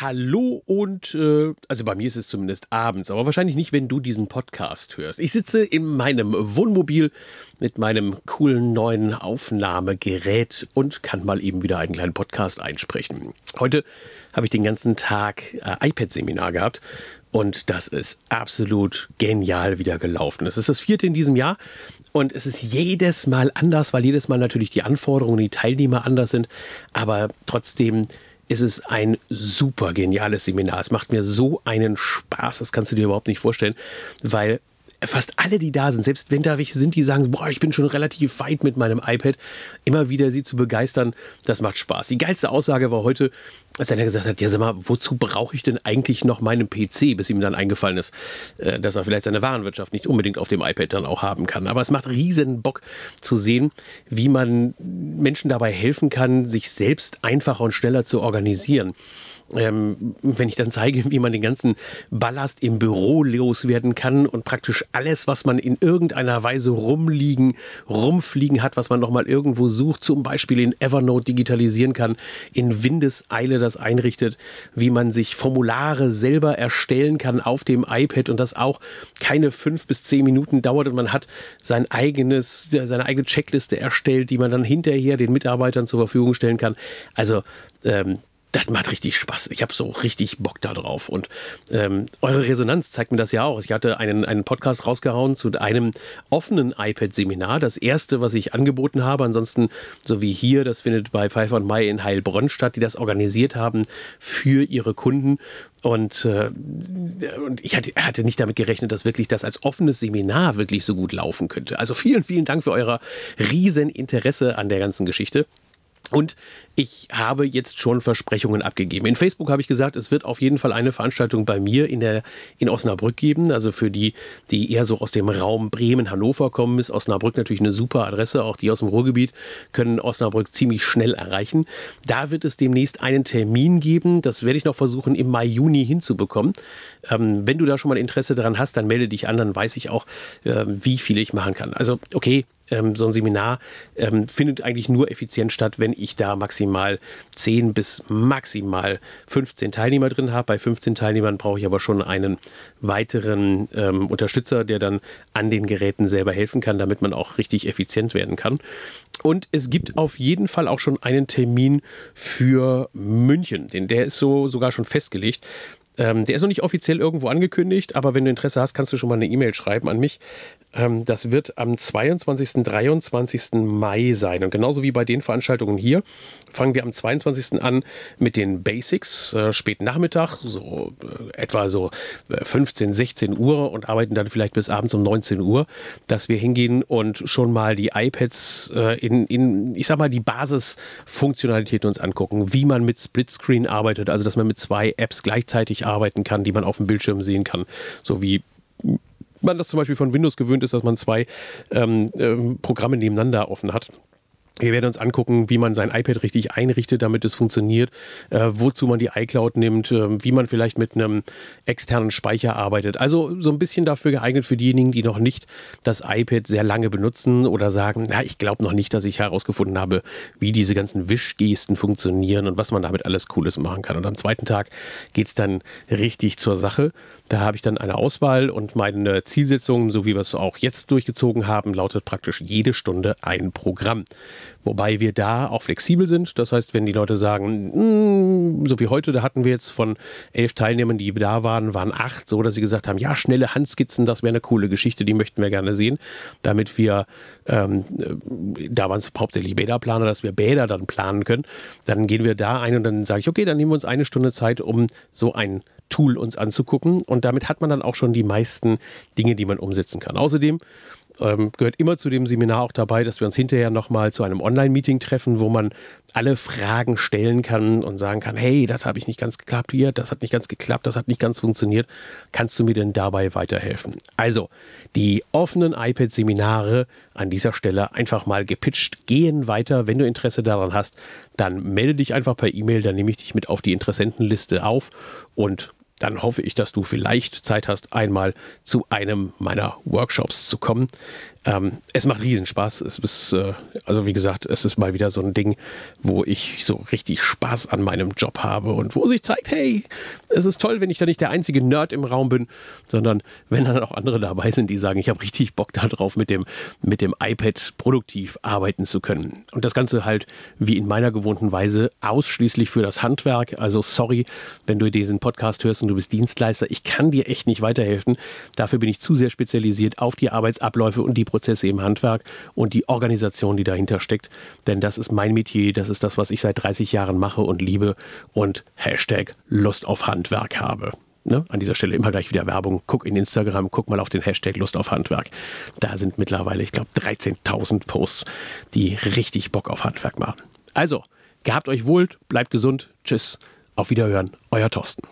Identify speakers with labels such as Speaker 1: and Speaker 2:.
Speaker 1: Hallo und äh, also bei mir ist es zumindest abends, aber wahrscheinlich nicht, wenn du diesen Podcast hörst. Ich sitze in meinem Wohnmobil mit meinem coolen neuen Aufnahmegerät und kann mal eben wieder einen kleinen Podcast einsprechen. Heute habe ich den ganzen Tag äh, iPad-Seminar gehabt und das ist absolut genial wieder gelaufen. Es ist das vierte in diesem Jahr und es ist jedes Mal anders, weil jedes Mal natürlich die Anforderungen, die Teilnehmer anders sind, aber trotzdem ist es ein super geniales Seminar. Es macht mir so einen Spaß, das kannst du dir überhaupt nicht vorstellen, weil fast alle, die da sind, selbst wenn da welche sind, die sagen, boah, ich bin schon relativ weit mit meinem iPad, immer wieder sie zu begeistern, das macht Spaß. Die geilste Aussage war heute, als einer gesagt hat, ja sag mal, wozu brauche ich denn eigentlich noch meinen PC, bis ihm dann eingefallen ist, äh, dass er vielleicht seine Warenwirtschaft nicht unbedingt auf dem iPad dann auch haben kann. Aber es macht riesen Bock zu sehen, wie man Menschen dabei helfen kann, sich selbst einfacher und schneller zu organisieren ähm, wenn ich dann zeige, wie man den ganzen Ballast im Büro loswerden kann und praktisch alles, was man in irgendeiner Weise rumliegen, rumfliegen hat, was man nochmal irgendwo sucht, zum Beispiel in Evernote digitalisieren kann, in Windeseile das einrichtet, wie man sich Formulare selber erstellen kann auf dem iPad und das auch keine fünf bis zehn Minuten dauert und man hat sein eigenes, seine eigene Checkliste erstellt, die man dann hinterher den Mitarbeitern zur Verfügung stellen kann. Also ähm, das macht richtig Spaß. Ich habe so richtig Bock da drauf. Und ähm, eure Resonanz zeigt mir das ja auch. Ich hatte einen, einen Podcast rausgehauen zu einem offenen iPad-Seminar. Das erste, was ich angeboten habe. Ansonsten, so wie hier, das findet bei Pfeiffer und Mai in Heilbronn statt, die das organisiert haben für ihre Kunden. Und, äh, und ich hatte, hatte, nicht damit gerechnet, dass wirklich das als offenes Seminar wirklich so gut laufen könnte. Also vielen, vielen Dank für euer riesen Interesse an der ganzen Geschichte. Und ich habe jetzt schon Versprechungen abgegeben. In Facebook habe ich gesagt, es wird auf jeden Fall eine Veranstaltung bei mir in, der, in Osnabrück geben. Also für die, die eher so aus dem Raum Bremen, Hannover kommen, ist Osnabrück natürlich eine super Adresse. Auch die aus dem Ruhrgebiet können Osnabrück ziemlich schnell erreichen. Da wird es demnächst einen Termin geben. Das werde ich noch versuchen, im Mai, Juni hinzubekommen. Ähm, wenn du da schon mal Interesse daran hast, dann melde dich an, dann weiß ich auch, äh, wie viel ich machen kann. Also, okay, ähm, so ein Seminar ähm, findet eigentlich nur effizient statt, wenn ich da maximal 10 bis maximal 15 Teilnehmer drin habe. Bei 15 Teilnehmern brauche ich aber schon einen weiteren ähm, Unterstützer, der dann an den Geräten selber helfen kann, damit man auch richtig effizient werden kann. Und es gibt auf jeden Fall auch schon einen Termin für München, denn der ist so sogar schon festgelegt. Ähm, der ist noch nicht offiziell irgendwo angekündigt, aber wenn du Interesse hast, kannst du schon mal eine E-Mail schreiben an mich. Ähm, das wird am 22. 23. Mai sein. Und genauso wie bei den Veranstaltungen hier, fangen wir am 22. an mit den Basics, äh, spät Nachmittag, so äh, etwa so 15, äh, 16 Uhr und arbeiten dann vielleicht bis abends um 19 Uhr, dass wir hingehen und schon mal die iPads äh, in, in, ich sag mal, die Basisfunktionalitäten uns angucken, wie man mit Splitscreen arbeitet, also dass man mit zwei Apps gleichzeitig arbeiten kann, die man auf dem Bildschirm sehen kann, so wie man das zum Beispiel von Windows gewöhnt ist, dass man zwei ähm, ähm, Programme nebeneinander offen hat. Wir werden uns angucken, wie man sein iPad richtig einrichtet, damit es funktioniert, äh, wozu man die iCloud nimmt, äh, wie man vielleicht mit einem externen Speicher arbeitet. Also so ein bisschen dafür geeignet für diejenigen, die noch nicht das iPad sehr lange benutzen oder sagen, na, ich glaube noch nicht, dass ich herausgefunden habe, wie diese ganzen Wischgesten funktionieren und was man damit alles Cooles machen kann. Und am zweiten Tag geht es dann richtig zur Sache. Da habe ich dann eine Auswahl und meine Zielsetzung, so wie wir es auch jetzt durchgezogen haben, lautet praktisch jede Stunde ein Programm. Wobei wir da auch flexibel sind. Das heißt, wenn die Leute sagen, mm, so wie heute, da hatten wir jetzt von elf Teilnehmern, die da waren, waren acht, so dass sie gesagt haben, ja, schnelle Handskizzen, das wäre eine coole Geschichte, die möchten wir gerne sehen, damit wir, ähm, äh, da waren es hauptsächlich Bäderplaner, dass wir Bäder dann planen können. Dann gehen wir da ein und dann sage ich, okay, dann nehmen wir uns eine Stunde Zeit, um so ein Tool uns anzugucken. Und damit hat man dann auch schon die meisten Dinge, die man umsetzen kann. Außerdem ähm, gehört immer zu dem Seminar auch dabei, dass wir uns hinterher nochmal zu einem Online-Meeting treffen, wo man alle Fragen stellen kann und sagen kann, hey, das habe ich nicht ganz geklappt hier, das hat nicht ganz geklappt, das hat nicht ganz funktioniert. Kannst du mir denn dabei weiterhelfen? Also, die offenen iPad-Seminare an dieser Stelle einfach mal gepitcht, gehen weiter. Wenn du Interesse daran hast, dann melde dich einfach per E-Mail, dann nehme ich dich mit auf die Interessentenliste auf und dann hoffe ich, dass du vielleicht Zeit hast, einmal zu einem meiner Workshops zu kommen. Ähm, es macht Riesenspaß. Es ist, äh, also wie gesagt, es ist mal wieder so ein Ding, wo ich so richtig Spaß an meinem Job habe und wo sich zeigt, hey, es ist toll, wenn ich da nicht der einzige Nerd im Raum bin, sondern wenn dann auch andere dabei sind, die sagen, ich habe richtig Bock darauf, mit dem, mit dem iPad produktiv arbeiten zu können. Und das Ganze halt wie in meiner gewohnten Weise ausschließlich für das Handwerk. Also sorry, wenn du diesen Podcast hörst und du bist Dienstleister, ich kann dir echt nicht weiterhelfen. Dafür bin ich zu sehr spezialisiert auf die Arbeitsabläufe und die Prozesse im Handwerk und die Organisation, die dahinter steckt. Denn das ist mein Metier, das ist das, was ich seit 30 Jahren mache und liebe und Hashtag Lust auf Handwerk habe. Ne? An dieser Stelle immer gleich wieder Werbung. Guck in Instagram, guck mal auf den Hashtag Lust auf Handwerk. Da sind mittlerweile, ich glaube, 13.000 Posts, die richtig Bock auf Handwerk machen. Also, gehabt euch wohl, bleibt gesund. Tschüss, auf Wiederhören, euer Thorsten.